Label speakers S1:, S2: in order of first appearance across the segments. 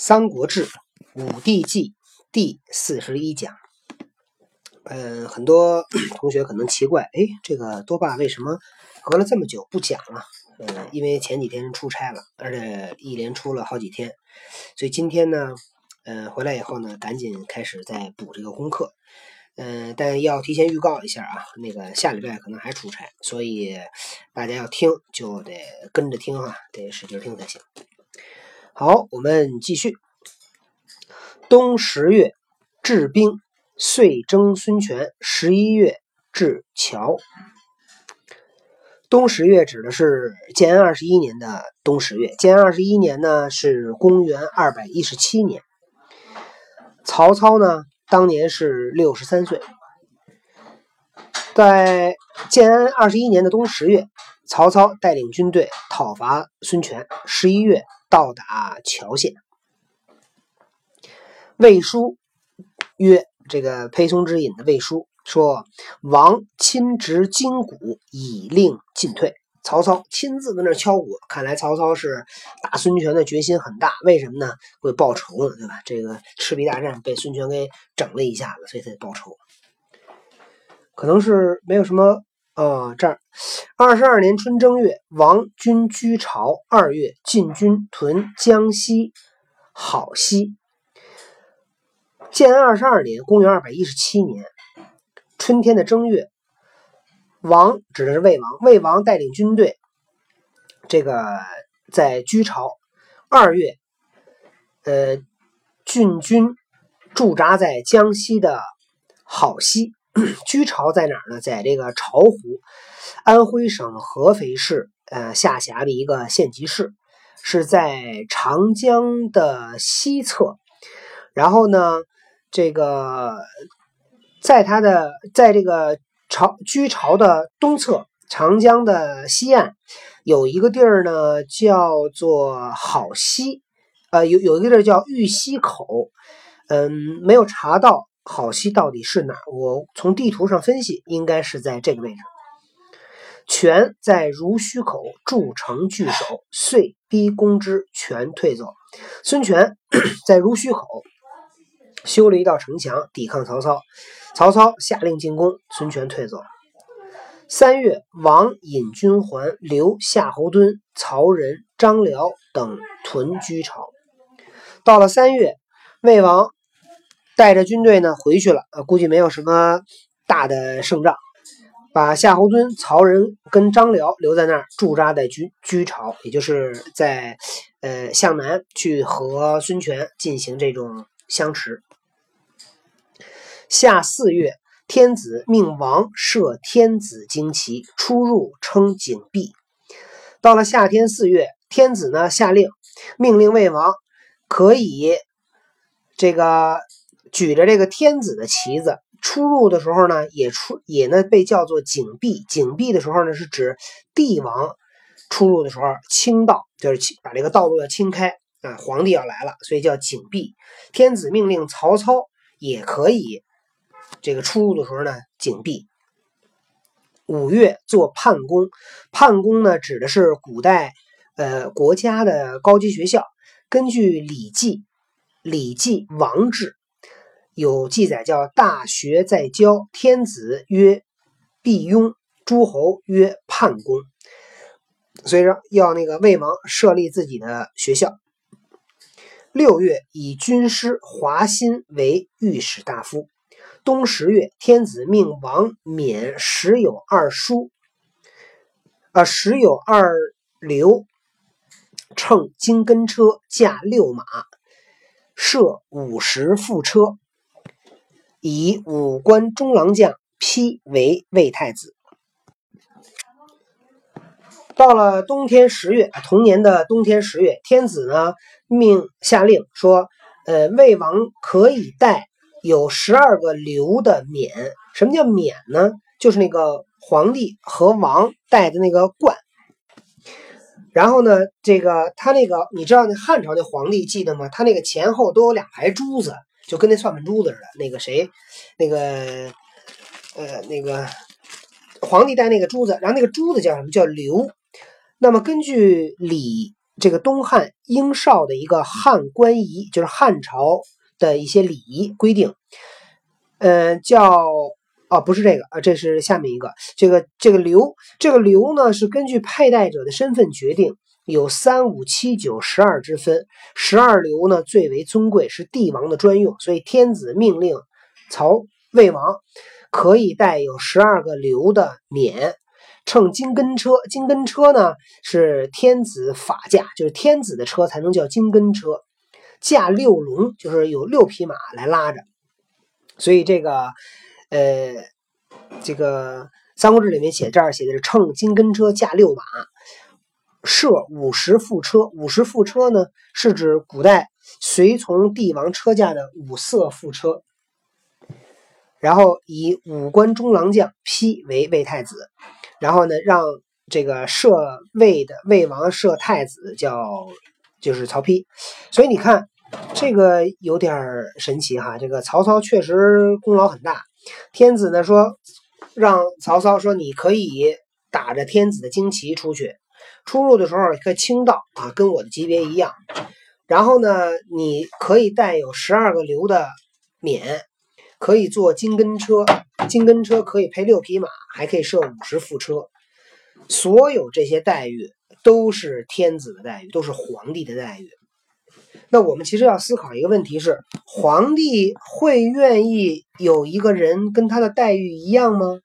S1: 三国志·武帝纪第四十一讲。嗯，很多同学可能奇怪，哎，这个多爸为什么隔了这么久不讲了？嗯，因为前几天出差了，而且一连出了好几天，所以今天呢，嗯，回来以后呢，赶紧开始再补这个功课。嗯，但要提前预告一下啊，那个下礼拜可能还出差，所以大家要听就得跟着听啊，得使劲听才行。好，我们继续。冬十月，治兵，遂征孙权。十一月，至乔。冬十月指的是建安二十一年的冬十月。建安二十一年呢，是公元二百一十七年。曹操呢，当年是六十三岁。在建安二十一年的冬十月，曹操带领军队讨伐孙权。十一月。到达谯县，魏书曰：“这个裴松之引的魏书说，王亲执金鼓，以令进退。曹操亲自在那敲鼓，看来曹操是打孙权的决心很大。为什么呢？为报仇呢，对吧？这个赤壁大战被孙权给整了一下子，所以他得报仇。可能是没有什么。”啊，这儿二十二年春正月，王军居巢。二月，进军屯江西好溪。建安二十二年，公元二百一十七年春天的正月，王指的是魏王，魏王带领军队，这个在居巢。二月，呃，郡军驻扎在江西的好溪。居巢在哪儿呢？在这个巢湖，安徽省合肥市呃下辖的一个县级市，是在长江的西侧。然后呢，这个在它的在这个巢居巢的东侧，长江的西岸有一个地儿呢，叫做好溪，呃，有有一个地儿叫玉溪口，嗯，没有查到。好溪到底是哪？我从地图上分析，应该是在这个位置。权在濡须口筑城据守，遂逼攻之，权退走。孙权 在濡须口修了一道城墙，抵抗曹操。曹操下令进攻，孙权退走。三月，王引军还，留夏侯惇、曹仁、张辽等屯居巢。到了三月，魏王。带着军队呢回去了，呃，估计没有什么大的胜仗，把夏侯惇、曹仁跟张辽留在那儿驻扎在居居巢，也就是在呃向南去和孙权进行这种相持。夏四月，天子命王设天子旌旗，出入称景壁。到了夏天四月，天子呢下令，命令魏王可以这个。举着这个天子的旗子出入的时候呢，也出也呢被叫做景壁。景壁的时候呢，是指帝王出入的时候清道，就是把这个道路要清开啊。皇帝要来了，所以叫景壁。天子命令曹操也可以这个出入的时候呢，景壁。五月做判宫，判宫呢指的是古代呃国家的高级学校。根据《礼记》，《礼记》王制。有记载叫“大学在郊，天子曰毕雍，诸侯曰叛公”，所以说要那个魏王设立自己的学校。六月，以军师华歆为御史大夫。冬十月，天子命王冕时有二叔，啊，时有二流，乘金根车，驾六马，设五十副车。以五官中郎将丕为魏太子。到了冬天十月，同年的冬天十月，天子呢命下令说：“呃，魏王可以带有十二个流的冕。什么叫冕呢？就是那个皇帝和王戴的那个冠。然后呢，这个他那个你知道那汉朝那皇帝记得吗？他那个前后都有两排珠子。”就跟那算盘珠子似的，那个谁，那个，呃，那个皇帝戴那个珠子，然后那个珠子叫什么？叫刘。那么根据《礼这个东汉英少的一个汉官仪，就是汉朝的一些礼仪规定，嗯，叫哦，不是这个啊，这是下面一个，这个这个流，这个流呢是根据佩戴者的身份决定，有三五七九十二之分，十二流呢最为尊贵，是帝王的专用，所以天子命令曹魏王可以带有十二个流的冕。乘金根车，金根车呢是天子法驾，就是天子的车才能叫金根车。驾六龙，就是有六匹马来拉着。所以这个，呃，这个《三国志》里面写，这儿写的是乘金根车，驾六马，设五十副车。五十副车呢，是指古代随从帝王车驾的五色副车。然后以五官中郎将批为魏太子。然后呢，让这个摄魏的魏王摄太子叫就是曹丕，所以你看这个有点神奇哈。这个曹操确实功劳很大，天子呢说让曹操说你可以打着天子的旌旗出去，出入的时候可以轻道啊，跟我的级别一样。然后呢，你可以带有十二个流的冕，可以坐金根车。金根车可以配六匹马，还可以设五十副车，所有这些待遇都是天子的待遇，都是皇帝的待遇。那我们其实要思考一个问题：是皇帝会愿意有一个人跟他的待遇一样吗？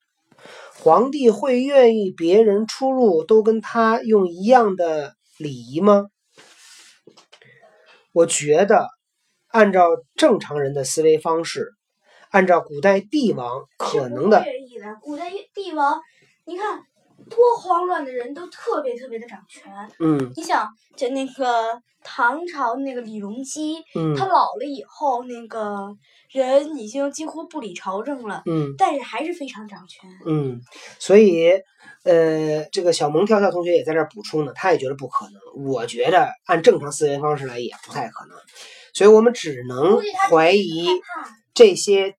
S1: 皇帝会愿意别人出入都跟他用一样的礼仪吗？我觉得，按照正常人的思维方式。按照古代帝王可能的，的
S2: 古代帝王，你看多慌乱的人都特别特别的掌权。
S1: 嗯，
S2: 你想，就那个唐朝那个李隆基，他老了以后，那个人已经几乎不理朝政了。
S1: 嗯，
S2: 但是还是非常掌权。
S1: 嗯，所以，呃，这个小萌跳跳同学也在这补充呢，他也觉得不可能。我觉得按正常思维方式来，也不太可能。所以我们只能怀疑这些。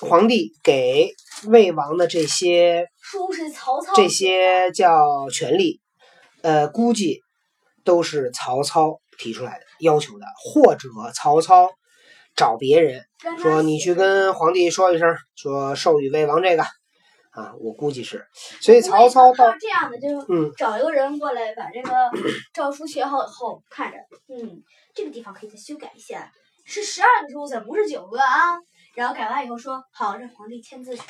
S1: 皇帝给魏王的这些，这些叫权力，呃，估计都是曹操提出来的要求的，或者曹操找别人说你去跟皇帝说一声，说授予魏王这个啊，我估计是。所以曹操到
S2: 这样的就
S1: 嗯，
S2: 找一个人过来把这个诏书写好以后，看着嗯，这个地方可以再修改一下，是十二个珠子，不是九个啊。然后改完以后说好，让皇帝签字去。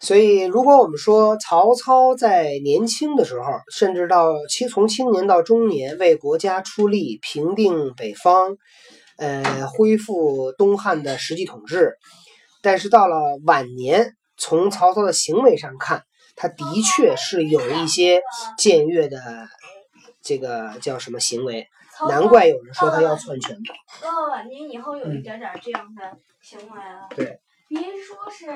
S1: 所以，如果我们说曹操在年轻的时候，甚至到青从青年到中年，为国家出力，平定北方，呃，恢复东汉的实际统治，但是到了晚年，从曹操的行为上看，他的确是有一些僭越的这个叫什么行为，难怪有人说他要篡权。
S2: 到了晚年以后，有一点点这样的。行为了，对，别说是，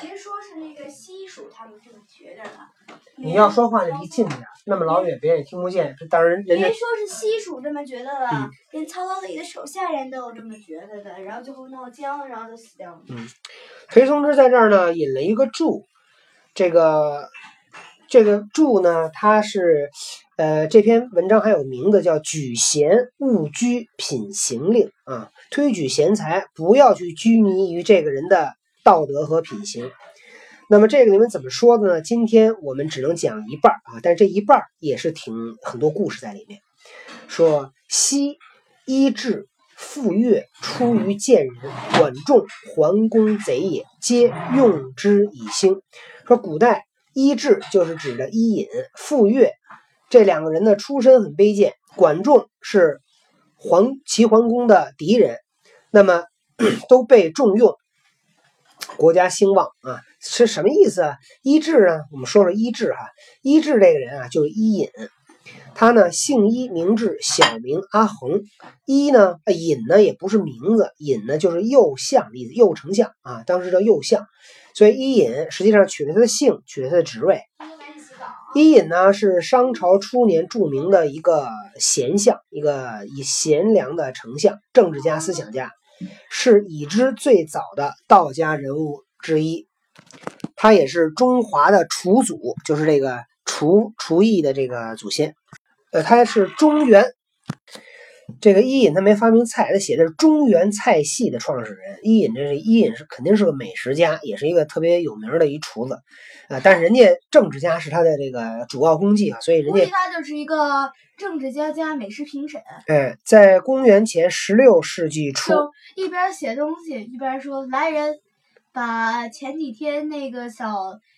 S2: 别说是那个西蜀他们这么觉得了。
S1: 你要说话就离近点，那么老远别人也听不见。这当然，人
S2: 家别说是西蜀这么觉得了，连曹操自己的手下人都有这么觉得的，然后最后闹僵，然后就死掉了。
S1: 嗯，裴松之在这儿呢引了一个注，这个这个注呢，它是。呃，这篇文章还有名字叫“举贤勿拘品行令”啊，推举贤才，不要去拘泥于这个人的道德和品行。那么这个里面怎么说的呢？今天我们只能讲一半啊，但是这一半也是挺很多故事在里面。说昔伊稚、傅说出于贱人，管仲、桓公贼也，皆用之以兴。说古代伊稚就是指的伊尹，傅说。这两个人的出身很卑贱，管仲是皇齐桓公的敌人，那么 都被重用，国家兴旺啊，是什么意思啊？伊稚呢？我们说说伊稚哈，伊稚这个人啊，就是伊尹，他呢姓伊，名志，小名阿衡。伊呢，尹呢也不是名字，尹呢就是右相的意思，右丞相啊，当时叫右相，所以伊尹实际上取了他的姓，取了他的职位。伊尹呢是商朝初年著名的一个贤相，一个以贤良的丞相、政治家、思想家，是已知最早的道家人物之一。他也是中华的楚祖，就是这个厨厨艺的这个祖先。呃，他是中原。这个伊尹他没发明菜，他写的是中原菜系的创始人。伊尹这是伊尹是肯定是个美食家，也是一个特别有名的一厨子啊。但是人家政治家是他的这个主要功绩啊，所以人家
S2: 他就是一个政治家加美食评审。
S1: 哎，在公元前十六世纪初，
S2: 一边写东西一边说：“来人，把前几天那个小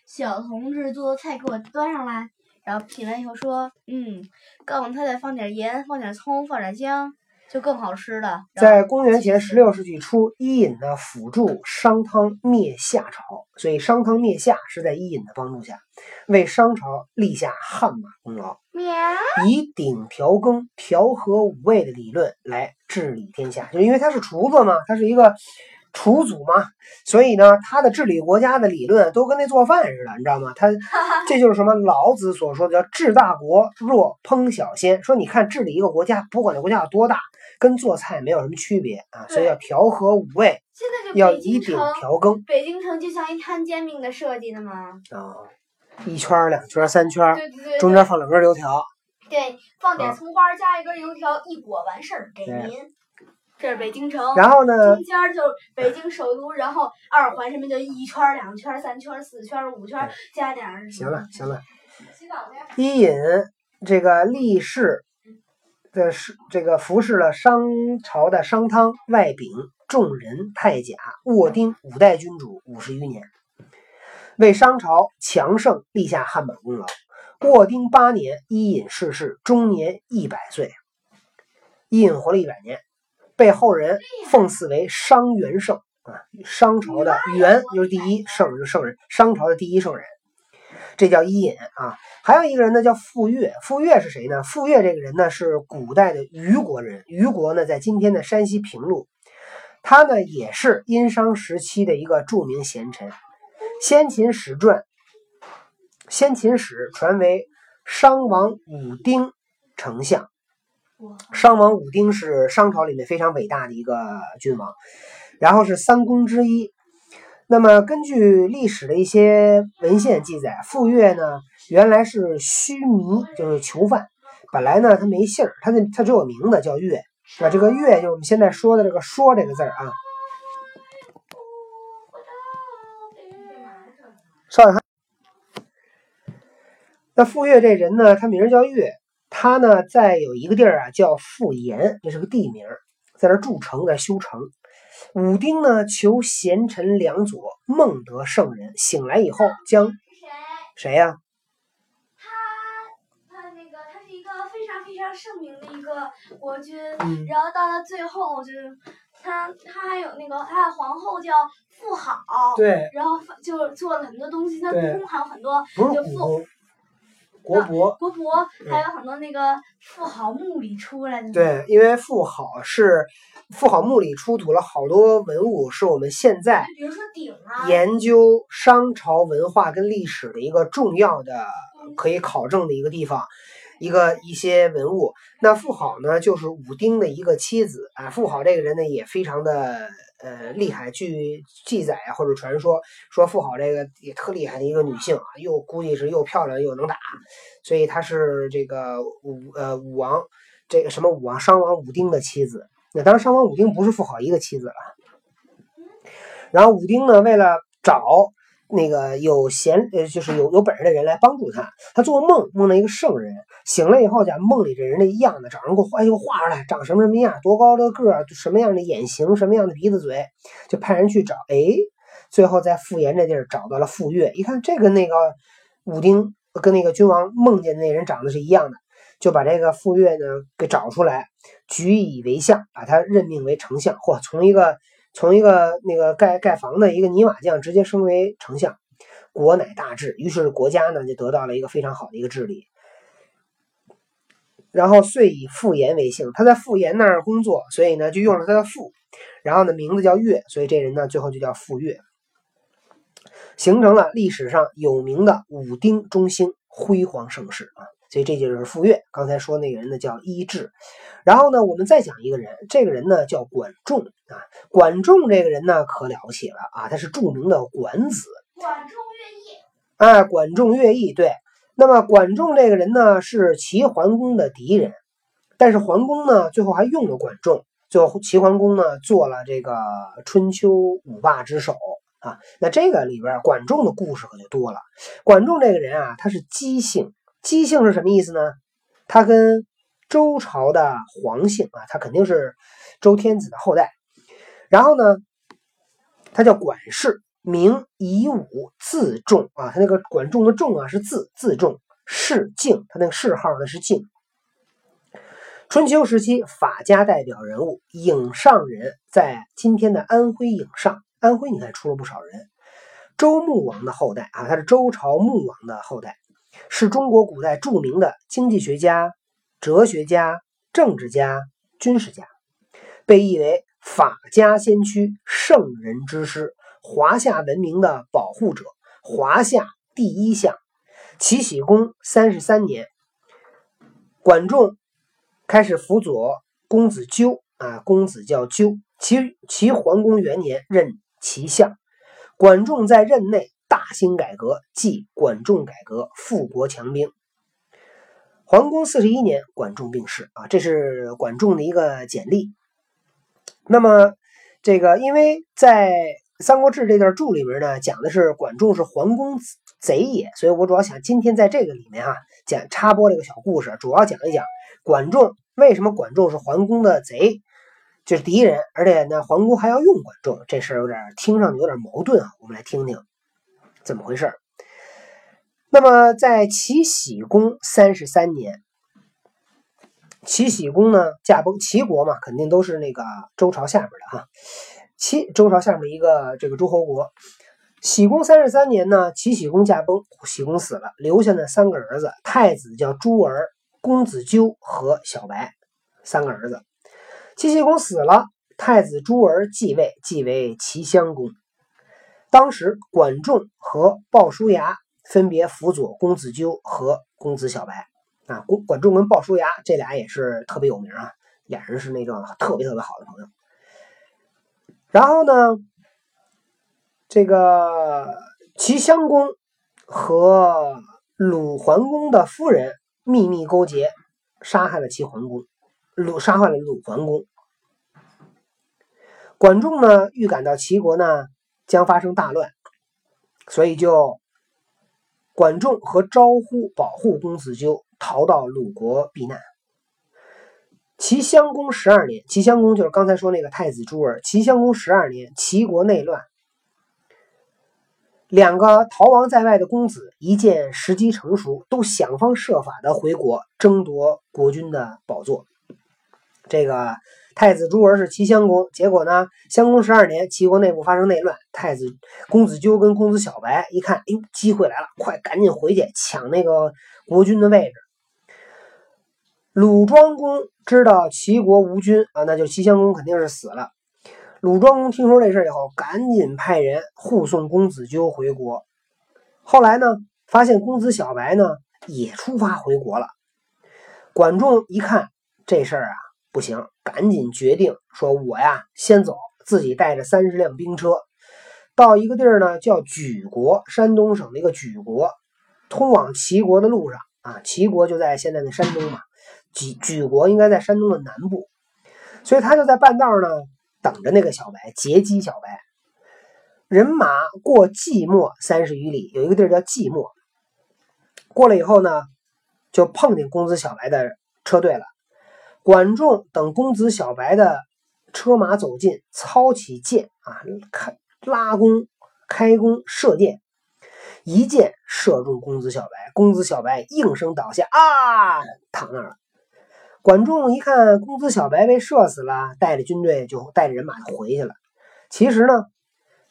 S2: 小同志做的菜给我端上来。”然后品完以后说，嗯，告诉他再放点盐，放点葱，放点姜，就更好吃了。
S1: 在公元前十六世纪初，伊尹呢辅助商汤灭夏朝，所以商汤灭夏是在伊尹的帮助下，为商朝立下汗马功劳，以鼎调羹、调和五味的理论来治理天下。就因为他是厨子嘛，他是一个。楚祖嘛，所以呢，他的治理国家的理论都跟那做饭似的，你知道吗？他 这就是什么老子所说的叫“治大国若烹小鲜”，说你看治理一个国家，不管这国家有多大，跟做菜没有什么区别啊，所以要调和五味，要以鼎调羹。
S2: 北京城就像一摊煎饼的设计的吗？
S1: 啊，一圈、两圈、三圈，
S2: 对对对，
S1: 中间放两根油条，
S2: 对，放点葱花，加一根油条，一裹完事儿，给您。这是北京城，
S1: 然后呢？
S2: 中间就北京首都，然后二环什么就一圈、两圈、三圈、四圈、五圈，加点儿。
S1: 行了，行了。伊尹这个立世的是这个服侍了商朝的商汤、外丙、仲人、太甲、沃丁五代君主五十余年，为商朝强盛立下汗马功劳。沃丁八年，伊尹逝世，终年一百岁。伊尹活了一百年。被后人奉祀为商元圣啊，商朝的元就是第一圣人，圣人，商朝的第一圣人，这叫伊尹啊。还有一个人呢，叫傅说。傅说是谁呢？傅说这个人呢，是古代的虞国人，虞国呢在今天的山西平陆。他呢也是殷商时期的一个著名贤臣。先秦史传，先秦史传为商王武丁丞相。商王武丁是商朝里面非常伟大的一个君王，然后是三公之一。那么根据历史的一些文献记载，傅说呢原来是须弥，就是囚犯。本来呢他没姓儿，他的他只有名字叫月。啊，这个月就是我们现在说的这个说这个字儿啊。少爷，那傅说这人呢，他名叫月。他呢，在有一个地儿啊，叫富岩，这是个地名，在那筑城，在修城。武丁呢，求贤臣良佐，梦得圣人，醒来以后将谁呀？
S2: 他他那个，他是一个非常非常盛名的一个国君，然后到了最后，就是他他还有那个他的皇后叫妇好，
S1: 对，
S2: 然后就做了很多东西，他宫还有很多，就
S1: 富。国
S2: 博，国博还有很多那个富豪墓里出来的。
S1: 对，因为富豪是富豪墓里出土了好多文物，是我们现在
S2: 比如说鼎啊，
S1: 研究商朝文化跟历史的一个重要的可以考证的一个地方，一个一些文物。那富豪呢，就是武丁的一个妻子啊。富豪这个人呢，也非常的。呃，厉害！据记载啊，或者传说，说妇好这个也特厉害的一个女性啊，又估计是又漂亮又能打，所以她是这个武呃武王这个什么武王商王武丁的妻子。那当然，商王武丁不是妇好一个妻子了。然后武丁呢，为了找。那个有贤呃，就是有有本事的人来帮助他。他做梦梦到一个圣人，醒了以后，讲梦里这人的样子，找人给我画，给我画出来，长什么什么样，多高的个儿，什么样的眼型，什么样的鼻子嘴，就派人去找。哎，最后在傅岩这地儿找到了傅说，一看这个那个武丁跟那个君王梦见的那人长得是一样的，就把这个傅说呢给找出来，举以为相，把他任命为丞相。嚯，从一个。从一个那个盖盖房的一个泥瓦匠，直接升为丞相，国乃大治。于是国家呢就得到了一个非常好的一个治理。然后遂以傅岩为姓，他在傅岩那儿工作，所以呢就用了他的傅，然后呢名字叫岳，所以这人呢最后就叫傅岳，形成了历史上有名的武丁中兴辉煌盛世啊。所以这就是傅说。刚才说那个人呢叫伊稚，然后呢，我们再讲一个人，这个人呢叫管仲啊。管仲这个人呢可了不起了啊，他是著名的管子。
S2: 管仲乐毅。
S1: 哎，管仲乐毅，对，那么管仲这个人呢，是齐桓公的敌人，但是桓公呢，最后还用了管仲，最后齐桓公呢，做了这个春秋五霸之首啊。那这个里边管仲的故事可就多了。管仲这个人啊，他是姬姓，姬姓是什么意思呢？他跟周朝的黄姓啊，他肯定是周天子的后代。然后呢，他叫管氏。名夷吾，字仲啊，他那个管仲的仲啊是字，字仲，氏敬，他那个谥号呢是敬。春秋时期法家代表人物，颍上人，在今天的安徽颍上，安徽你看出了不少人。周穆王的后代啊，他是周朝穆王的后代，是中国古代著名的经济学家、哲学家、政治家、军事家，被誉为法家先驱、圣人之师。华夏文明的保护者，华夏第一相。齐僖公三十三年，管仲开始辅佐公子纠啊，公子叫纠。齐齐桓公元年任齐相，管仲在任内大兴改革，即管仲改革，富国强兵。桓公四十一年，管仲病逝啊，这是管仲的一个简历。那么这个，因为在《三国志》这段注里面呢，讲的是管仲是桓公贼也，所以我主要想今天在这个里面啊讲插播这个小故事，主要讲一讲管仲为什么管仲是桓公的贼，就是敌人，而且呢桓公还要用管仲，这事儿有点听上去有点矛盾啊，我们来听听怎么回事。那么在齐僖公三十三年，齐僖公呢驾崩，齐国嘛肯定都是那个周朝下边的哈。齐周朝下面一个这个诸侯国，喜公三十三年呢，齐僖公驾崩，僖公死了，留下那三个儿子，太子叫朱儿，公子纠和小白，三个儿子。齐僖公死了，太子朱儿继位，继为齐襄公。当时管仲和鲍叔牙分别辅佐公子纠和公子小白啊，管管仲跟鲍叔牙这俩也是特别有名啊，俩人是那种特别特别好的朋友。然后呢，这个齐襄公和鲁桓公的夫人秘密勾结，杀害了齐桓公，鲁杀害了鲁桓公。管仲呢，预感到齐国呢将发生大乱，所以就管仲和招呼保护公子纠逃到鲁国避难。齐襄公十二年，齐襄公就是刚才说那个太子朱儿。齐襄公十二年，齐国内乱，两个逃亡在外的公子一见时机成熟，都想方设法的回国争夺国君的宝座。这个太子朱儿是齐襄公，结果呢，襄公十二年，齐国内部发生内乱，太子公子纠跟公子小白一看，哎呦，机会来了，快赶紧回去抢那个国君的位置。鲁庄公知道齐国无君啊，那就齐襄公肯定是死了。鲁庄公听说这事以后，赶紧派人护送公子纠回国。后来呢，发现公子小白呢也出发回国了。管仲一看这事儿啊不行，赶紧决定说：“我呀先走，自己带着三十辆兵车，到一个地儿呢叫莒国，山东省的一个莒国，通往齐国的路上啊，齐国就在现在的山东嘛。”莒莒国应该在山东的南部，所以他就在半道呢等着那个小白截击小白。人马过寂寞三十余里，有一个地儿叫寂寞。过了以后呢，就碰见公子小白的车队了。管仲等公子小白的车马走近，操起箭啊，开拉弓开弓射箭，一箭射中公子小白，公子小白应声倒下啊，躺那儿了。管仲一看公子小白被射死了，带着军队就带着人马就回去了。其实呢，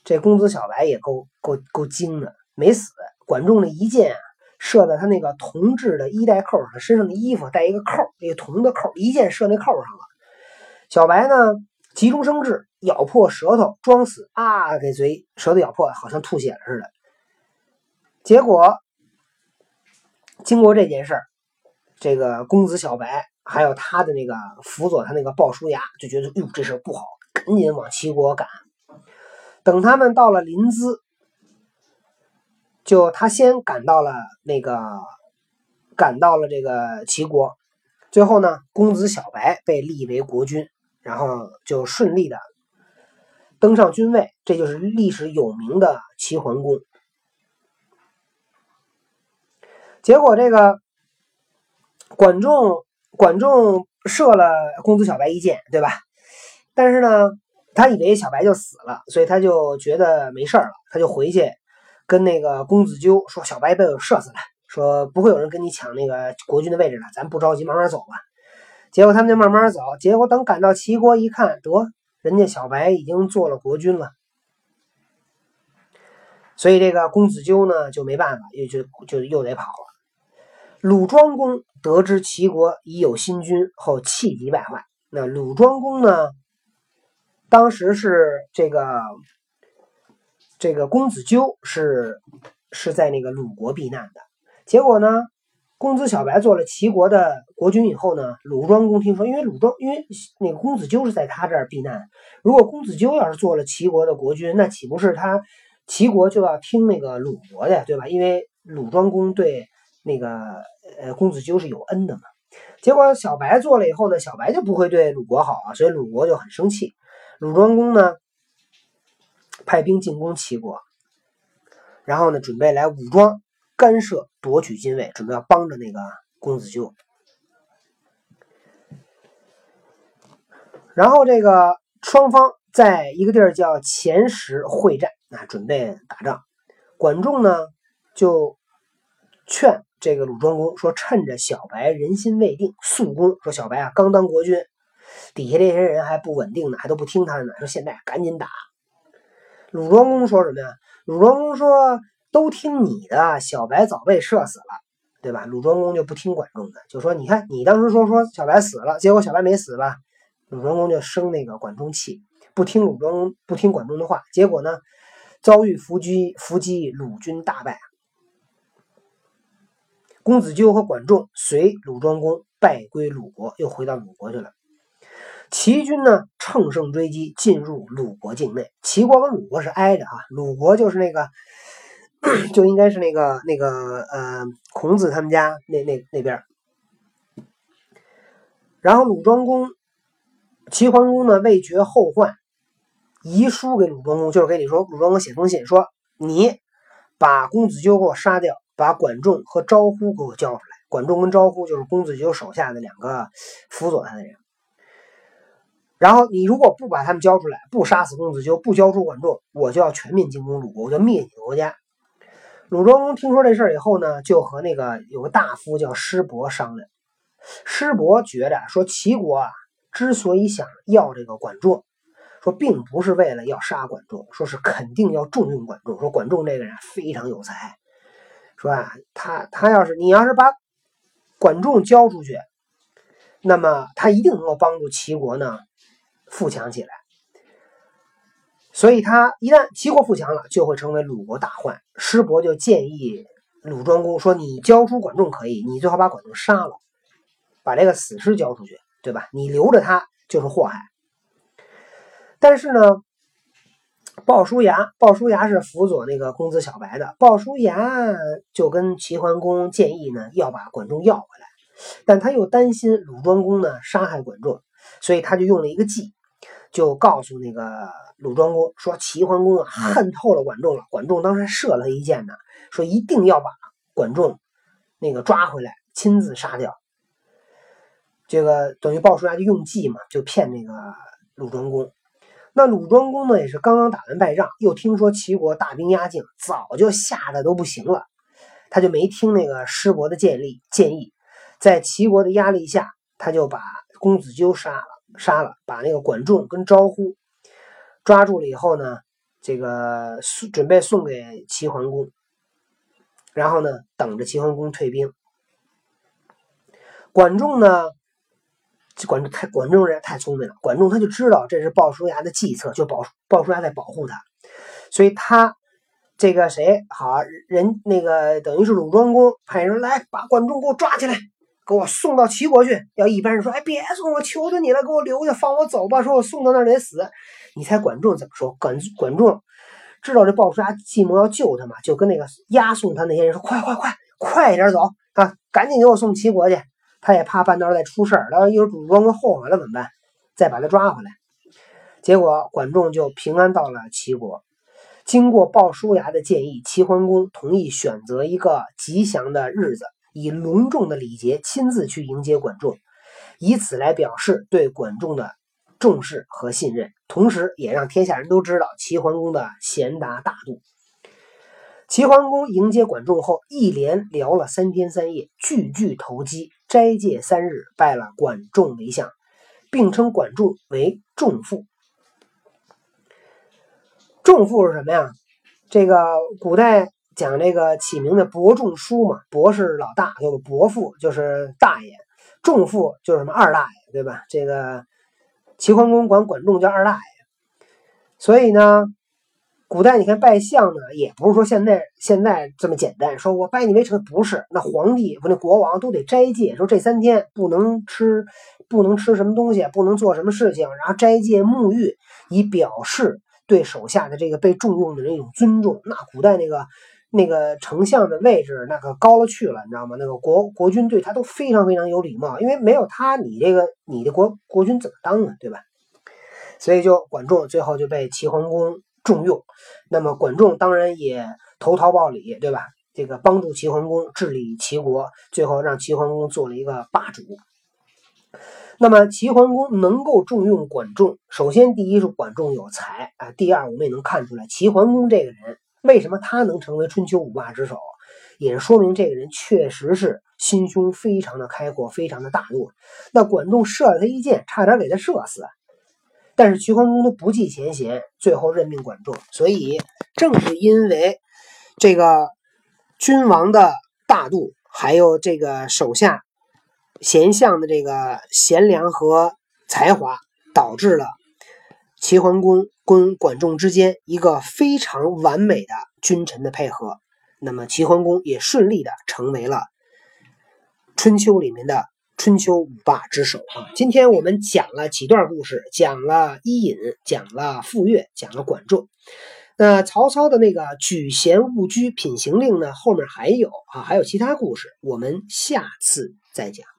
S1: 这公子小白也够够够精的，没死。管仲的一箭啊，射在他那个铜制的衣带扣上，身上的衣服带一个扣，那个铜的扣，一箭射那扣上了。小白呢，急中生智，咬破舌头装死啊，给嘴舌头咬破，好像吐血了似的。结果经过这件事儿，这个公子小白。还有他的那个辅佐他那个鲍叔牙就觉得，哟，这事不好，赶紧往齐国赶。等他们到了临淄，就他先赶到了那个赶到了这个齐国。最后呢，公子小白被立为国君，然后就顺利的登上君位，这就是历史有名的齐桓公。结果这个管仲，管仲射了公子小白一箭，对吧？但是呢，他以为小白就死了，所以他就觉得没事了，他就回去跟那个公子纠说：“小白被我射死了。”说不会有人跟你抢那个国君的位置了，咱不着急，慢慢走吧。结果他们就慢慢走，结果等赶到齐国一看，得人家小白已经做了国君了，所以这个公子纠呢就没办法，又就就又得跑了。鲁庄公得知齐国已有新君后，气急败坏。那鲁庄公呢，当时是这个这个公子纠是是在那个鲁国避难的。结果呢，公子小白做了齐国的国君以后呢，鲁庄公听说，因为鲁庄因为那个公子纠是在他这儿避难，如果公子纠要是做了齐国的国君，那岂不是他齐国就要听那个鲁国的，对吧？因为鲁庄公对那个呃公子纠是有恩的嘛。结果小白做了以后呢，小白就不会对鲁国好啊，所以鲁国就很生气。鲁庄公呢，派兵进攻齐国，然后呢，准备来武装。干涉夺取金位，准备要帮着那个公子纠。然后这个双方在一个地儿叫前石会战，啊，准备打仗。管仲呢就劝这个鲁庄公说：“趁着小白人心未定，速攻。说小白啊，刚当国君，底下这些人还不稳定呢，还都不听他的呢。说现在赶紧打。”鲁庄公说什么呀？鲁庄公说。都听你的，小白早被射死了，对吧？鲁庄公就不听管仲的，就说：“你看，你当时说说小白死了，结果小白没死吧？”鲁庄公就生那个管仲气，不听鲁庄公，不听管仲的话，结果呢，遭遇伏击，伏击鲁军大败。公子纠和管仲随鲁庄公败归鲁国，又回到鲁国去了。齐军呢，乘胜追击，进入鲁国境内。齐国跟鲁国是挨着啊，鲁国就是那个。就应该是那个那个呃，孔子他们家那那那边。然后鲁庄公、齐桓公呢，为绝后患，遗书给鲁庄公，就是给你说，鲁庄公写封信说，你把公子纠给我杀掉，把管仲和招呼给我交出来。管仲跟招呼就是公子纠手下的两个辅佐他的人。然后你如果不把他们交出来，不杀死公子纠，不交出管仲，我就要全面进攻鲁国，我就灭你的国家。鲁庄公听说这事儿以后呢，就和那个有个大夫叫师伯商量。师伯觉得说，齐国啊之所以想要这个管仲，说并不是为了要杀管仲，说是肯定要重用管仲。说管仲这个人非常有才，说啊，他他要是你要是把管仲交出去，那么他一定能够帮助齐国呢富强起来。所以他一旦齐国富强了，就会成为鲁国大患。师伯就建议鲁庄公说：“你交出管仲可以，你最好把管仲杀了，把这个死尸交出去，对吧？你留着他就是祸害。”但是呢，鲍叔牙，鲍叔牙是辅佐那个公子小白的。鲍叔牙就跟齐桓公建议呢，要把管仲要回来，但他又担心鲁庄公呢杀害管仲，所以他就用了一个计。就告诉那个鲁庄公说：“齐桓公啊，恨透了管仲了。管仲当时射了他一箭呢，说一定要把管仲那个抓回来，亲自杀掉。这个等于鲍叔牙就用计嘛，就骗那个鲁庄公。那鲁庄公呢，也是刚刚打完败仗，又听说齐国大兵压境，早就吓得都不行了。他就没听那个师伯的建议，建议在齐国的压力下，他就把公子纠杀了。”杀了，把那个管仲跟招呼抓住了以后呢，这个准备送给齐桓公，然后呢，等着齐桓公退兵。管仲呢，管仲太管仲人太聪明了，管仲他就知道这是鲍叔牙的计策，就保鲍叔牙在保护他，所以他这个谁好人那个等于是鲁庄公派人来把管仲给我抓起来。给我送到齐国去。要一般人说：“哎，别送我，求求你了，给我留下，放我走吧。”说我送到那儿得死。你猜管仲怎么说？管管仲知道这鲍叔牙计谋要救他嘛，就跟那个押送他那些人说：“快快快，快点走，啊，赶紧给我送齐国去。他也怕半道再出事儿，到时候一会儿主公后悔了怎么办？再把他抓回来。结果管仲就平安到了齐国。经过鲍叔牙的建议，齐桓公同意选择一个吉祥的日子，以隆重的礼节亲自去迎接管仲，以此来表示对管仲的重视和信任，同时也让天下人都知道齐桓公的贤达大度。齐桓公迎接管仲后，一连聊了三天三夜，句句投机，斋戒三日，拜了管仲为相，并称管仲为仲父。仲父是什么呀？这个古代讲这个起名的伯仲叔嘛，伯是老大，叫做伯父，就是大爷；仲父就是什么二大爷，对吧？这个齐桓公管管仲叫二大爷，所以呢，古代你看拜相呢，也不是说现在现在这么简单，说我拜你为臣，不是。那皇帝不那国王都得斋戒，说这三天不能吃，不能吃什么东西，不能做什么事情，然后斋戒沐浴，以表示。对手下的这个被重用的人一种尊重，那古代那个那个丞相的位置那可高了去了，你知道吗？那个国国君对他都非常非常有礼貌，因为没有他，你这个你的国国君怎么当呢？对吧？所以就管仲最后就被齐桓公重用，那么管仲当然也投桃报李，对吧？这个帮助齐桓公治理齐国，最后让齐桓公做了一个霸主。那么齐桓公能够重用管仲，首先第一是管仲有才啊，第二我们也能看出来齐桓公这个人为什么他能成为春秋五霸之首，也说明这个人确实是心胸非常的开阔，非常的大度。那管仲射了他一箭，差点给他射死，但是齐桓公都不计前嫌，最后任命管仲。所以正是因为这个君王的大度，还有这个手下。贤相的这个贤良和才华，导致了齐桓公跟管仲之间一个非常完美的君臣的配合。那么齐桓公也顺利的成为了春秋里面的春秋五霸之首啊！今天我们讲了几段故事，讲了伊尹，讲了傅说，讲了管仲。那曹操的那个举贤勿居品行令呢？后面还有啊，还有其他故事，我们下次再讲。